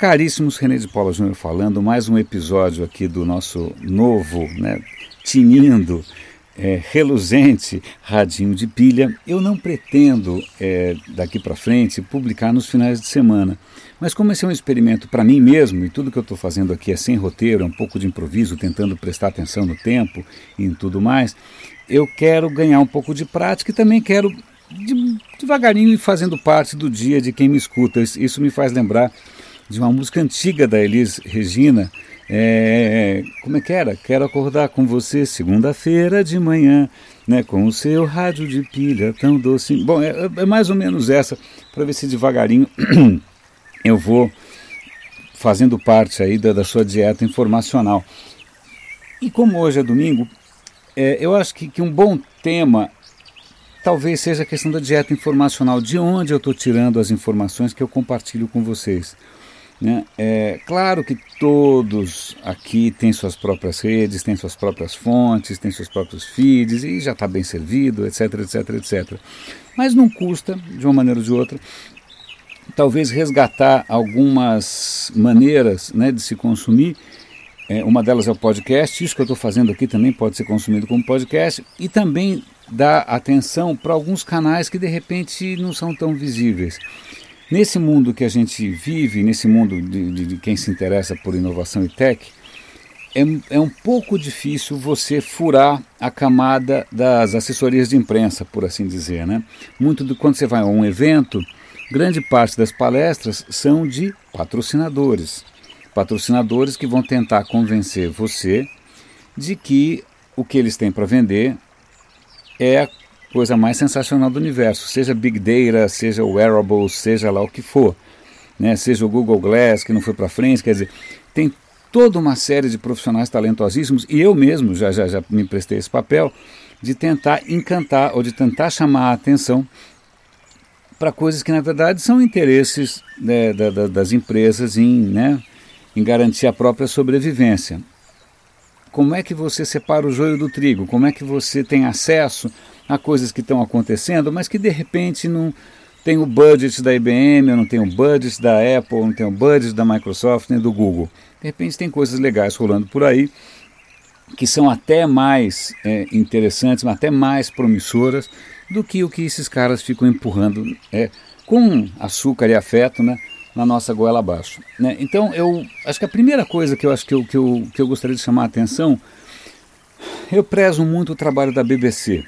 Caríssimos, René de Paula Júnior falando, mais um episódio aqui do nosso novo, né, tinindo, é, reluzente radinho de pilha. Eu não pretendo, é, daqui para frente, publicar nos finais de semana. Mas como esse é um experimento para mim mesmo, e tudo que eu estou fazendo aqui é sem roteiro, é um pouco de improviso, tentando prestar atenção no tempo e em tudo mais, eu quero ganhar um pouco de prática e também quero de, devagarinho ir fazendo parte do dia de quem me escuta. Isso me faz lembrar de uma música antiga da Elis Regina. É, como é que era? Quero acordar com você segunda-feira de manhã, né, com o seu rádio de pilha tão doce. Bom, é, é mais ou menos essa, para ver se devagarinho eu vou fazendo parte aí da, da sua dieta informacional. E como hoje é domingo, é, eu acho que, que um bom tema talvez seja a questão da dieta informacional, de onde eu estou tirando as informações que eu compartilho com vocês. Né? É claro que todos aqui têm suas próprias redes, têm suas próprias fontes, têm seus próprios feeds e já está bem servido, etc, etc, etc. Mas não custa, de uma maneira ou de outra, talvez resgatar algumas maneiras né, de se consumir. É, uma delas é o podcast, isso que eu estou fazendo aqui também pode ser consumido como podcast, e também dar atenção para alguns canais que de repente não são tão visíveis. Nesse mundo que a gente vive, nesse mundo de, de, de quem se interessa por inovação e tech, é, é, um pouco difícil você furar a camada das assessorias de imprensa, por assim dizer. Né? Muito do, quando você vai a um evento, grande parte das palestras são de patrocinadores. Patrocinadores que vão tentar convencer você de que o que eles têm para vender é coisa mais sensacional do universo, seja Big Data, seja wearables, seja lá o que for, né? seja o Google Glass que não foi para frente, quer dizer, tem toda uma série de profissionais talentosíssimos e eu mesmo já, já, já me prestei esse papel de tentar encantar ou de tentar chamar a atenção para coisas que na verdade são interesses né, da, da, das empresas em, né, em garantir a própria sobrevivência. Como é que você separa o joio do trigo? Como é que você tem acesso a coisas que estão acontecendo, mas que de repente não tem o budget da IBM, não tem o budget da Apple, não tem o budget da Microsoft nem do Google. De repente tem coisas legais rolando por aí que são até mais é, interessantes, até mais promissoras do que o que esses caras ficam empurrando é, com açúcar e afeto né, na nossa goela abaixo. Né? Então eu acho que a primeira coisa que eu acho que eu, que eu, que eu gostaria de chamar a atenção, eu prezo muito o trabalho da BBC.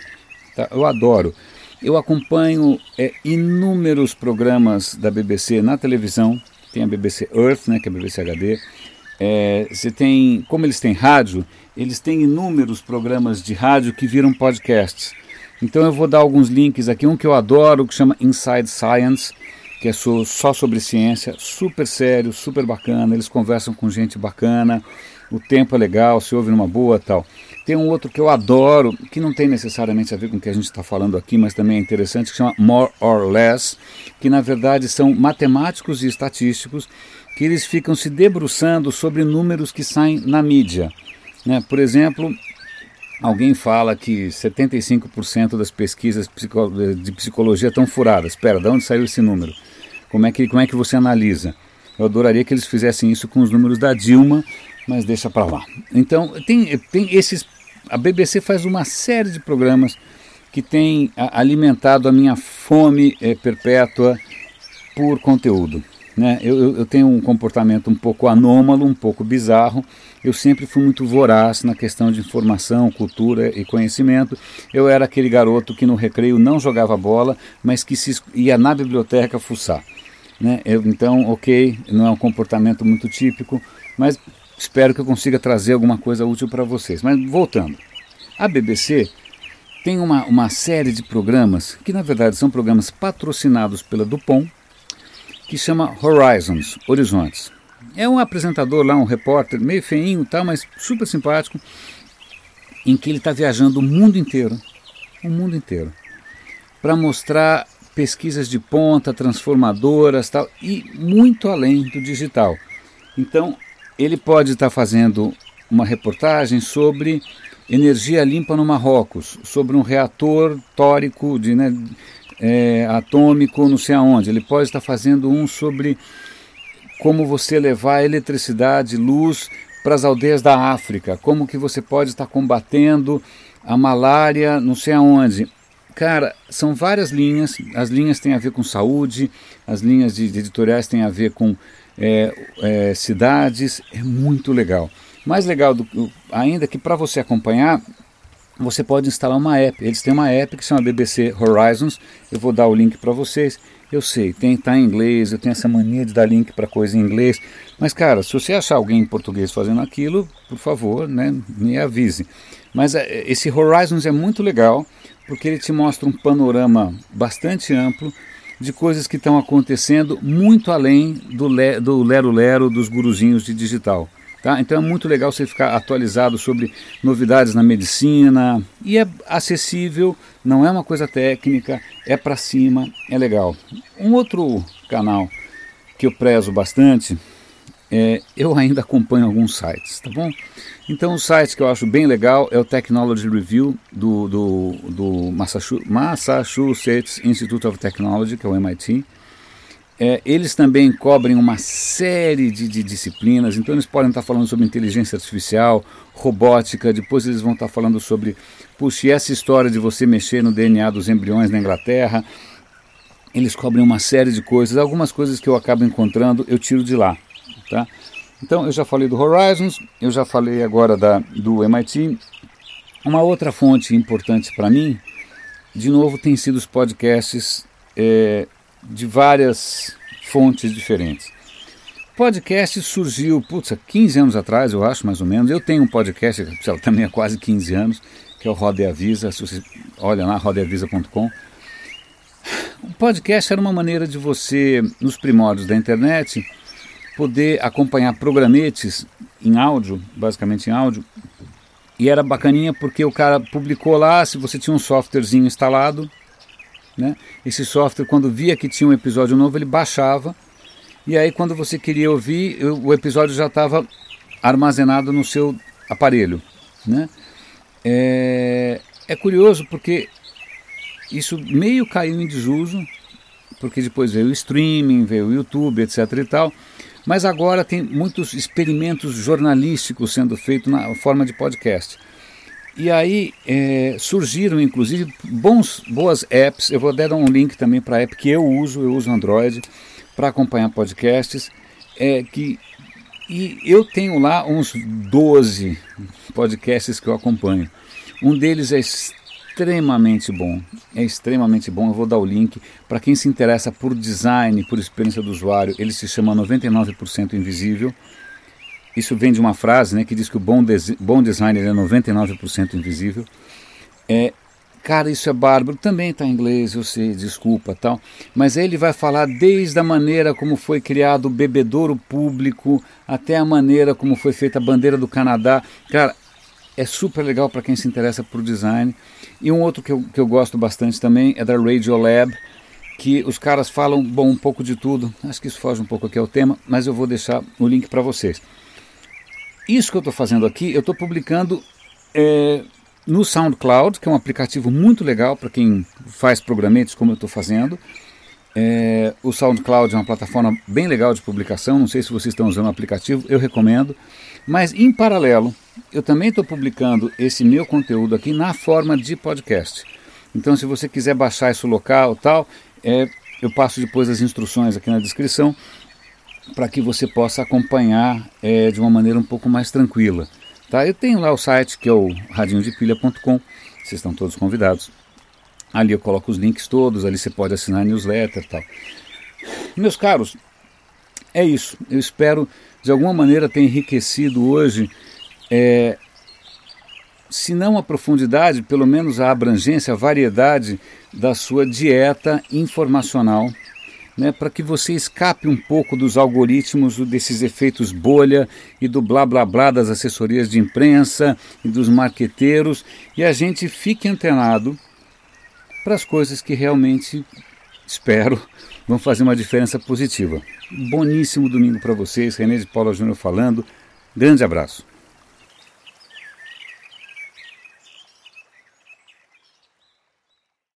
Tá? Eu adoro. Eu acompanho é, inúmeros programas da BBC na televisão. Tem a BBC Earth, né, que é a BBC HD. É, você tem, como eles têm rádio, eles têm inúmeros programas de rádio que viram podcasts. Então eu vou dar alguns links aqui. Um que eu adoro, que chama Inside Science, que é só sobre ciência, super sério, super bacana. Eles conversam com gente bacana, o tempo é legal, se ouve numa boa tal. Tem um outro que eu adoro, que não tem necessariamente a ver com o que a gente está falando aqui, mas também é interessante, que chama More or Less, que na verdade são matemáticos e estatísticos que eles ficam se debruçando sobre números que saem na mídia. Né? Por exemplo, alguém fala que 75% das pesquisas de psicologia estão furadas. Espera, de onde saiu esse número? Como é que, como é que você analisa? Eu adoraria que eles fizessem isso com os números da Dilma, mas deixa para lá. Então, tem, tem esses. A BBC faz uma série de programas que tem alimentado a minha fome é, perpétua por conteúdo. Né? Eu, eu, tenho um comportamento um pouco anômalo, um pouco bizarro. Eu sempre fui muito voraz na questão de informação, cultura e conhecimento. Eu era aquele garoto que no recreio não jogava bola, mas que se, ia na biblioteca fuçar. Né? Eu, então, ok, não é um comportamento muito típico, mas Espero que eu consiga trazer alguma coisa útil para vocês. Mas voltando, a BBC tem uma, uma série de programas que na verdade são programas patrocinados pela Dupont, que chama Horizons, Horizontes. É um apresentador lá, um repórter, meio feinho, tá, mas super simpático, em que ele está viajando o mundo inteiro, o mundo inteiro, para mostrar pesquisas de ponta, transformadoras tal, e muito além do digital. Então, ele pode estar fazendo uma reportagem sobre energia limpa no Marrocos, sobre um reator tórico de, né, é, atômico não sei aonde. Ele pode estar fazendo um sobre como você levar eletricidade, luz para as aldeias da África, como que você pode estar combatendo a malária, não sei aonde. Cara, são várias linhas. As linhas têm a ver com saúde, as linhas de, de editoriais têm a ver com é, é, cidades. É muito legal. Mais legal do, ainda que para você acompanhar, você pode instalar uma app. Eles têm uma app que chama BBC Horizons. Eu vou dar o link para vocês. Eu sei, tem tá em inglês, eu tenho essa mania de dar link para coisa em inglês. Mas cara, se você achar alguém em português fazendo aquilo, por favor, né, me avise. Mas é, esse Horizons é muito legal porque ele te mostra um panorama bastante amplo de coisas que estão acontecendo muito além do, le, do lero-lero dos guruzinhos de digital. Tá? Então é muito legal você ficar atualizado sobre novidades na medicina e é acessível, não é uma coisa técnica, é para cima, é legal. Um outro canal que eu prezo bastante, é, eu ainda acompanho alguns sites, tá bom? Então, o site que eu acho bem legal é o Technology Review do, do, do Massachusetts Institute of Technology, que é o MIT. É, eles também cobrem uma série de, de, disciplinas, então eles podem estar falando sobre inteligência artificial, robótica, depois eles vão estar falando sobre, puxa, essa história de você mexer no DNA dos embriões na Inglaterra. Eles cobrem uma série de coisas, algumas coisas que eu acabo encontrando eu tiro de lá, tá? Então, eu já falei do Horizons, eu já falei agora da, do MIT. Uma outra fonte importante para mim, de novo, tem sido os podcasts é, de várias fontes diferentes. Podcast surgiu, putz, há 15 anos atrás, eu acho, mais ou menos. Eu tenho um podcast, também há quase 15 anos, que é o Roda e Avisa. Olha lá, rodeavisa.com. O podcast era uma maneira de você, nos primórdios da internet, poder acompanhar programetes em áudio, basicamente em áudio. E era bacaninha porque o cara publicou lá, se você tinha um softwarezinho instalado, né? Esse software, quando via que tinha um episódio novo, ele baixava. E aí, quando você queria ouvir, o episódio já estava armazenado no seu aparelho. Né? É, é curioso porque isso meio caiu em desuso, porque depois veio o streaming, veio o YouTube, etc. e tal. Mas agora tem muitos experimentos jornalísticos sendo feitos na forma de podcast. E aí é, surgiram inclusive bons, boas apps. Eu vou até dar um link também para a app que eu uso, eu uso Android para acompanhar podcasts. É, que, e eu tenho lá uns 12 podcasts que eu acompanho. Um deles é extremamente bom. É extremamente bom. Eu vou dar o link para quem se interessa por design, por experiência do usuário. Ele se chama 99% Invisível. Isso vem de uma frase né, que diz que o bom, des bom design é 99% invisível. É, cara, isso é bárbaro. Também está em inglês, eu sei, desculpa tal. Mas aí ele vai falar desde a maneira como foi criado o bebedouro público até a maneira como foi feita a bandeira do Canadá. Cara, é super legal para quem se interessa por design. E um outro que eu, que eu gosto bastante também é da Radiolab, que os caras falam bom um pouco de tudo. Acho que isso foge um pouco aqui ao tema, mas eu vou deixar o link para vocês. Isso que eu estou fazendo aqui, eu estou publicando é, no SoundCloud, que é um aplicativo muito legal para quem faz programetes como eu estou fazendo. É, o SoundCloud é uma plataforma bem legal de publicação, não sei se vocês estão usando o aplicativo, eu recomendo. Mas em paralelo, eu também estou publicando esse meu conteúdo aqui na forma de podcast. Então, se você quiser baixar esse local tal, é, eu passo depois as instruções aqui na descrição para que você possa acompanhar é, de uma maneira um pouco mais tranquila. Tá? Eu tenho lá o site que é o radinhodepilha.com, vocês estão todos convidados. Ali eu coloco os links todos, ali você pode assinar newsletter tal. Meus caros, é isso. Eu espero de alguma maneira ter enriquecido hoje, é, se não a profundidade, pelo menos a abrangência, a variedade da sua dieta informacional, né, para que você escape um pouco dos algoritmos, desses efeitos bolha e do blá blá blá das assessorias de imprensa e dos marqueteiros e a gente fique antenado para as coisas que realmente espero vão fazer uma diferença positiva. Boníssimo domingo para vocês, René de Paula Júnior falando. Grande abraço.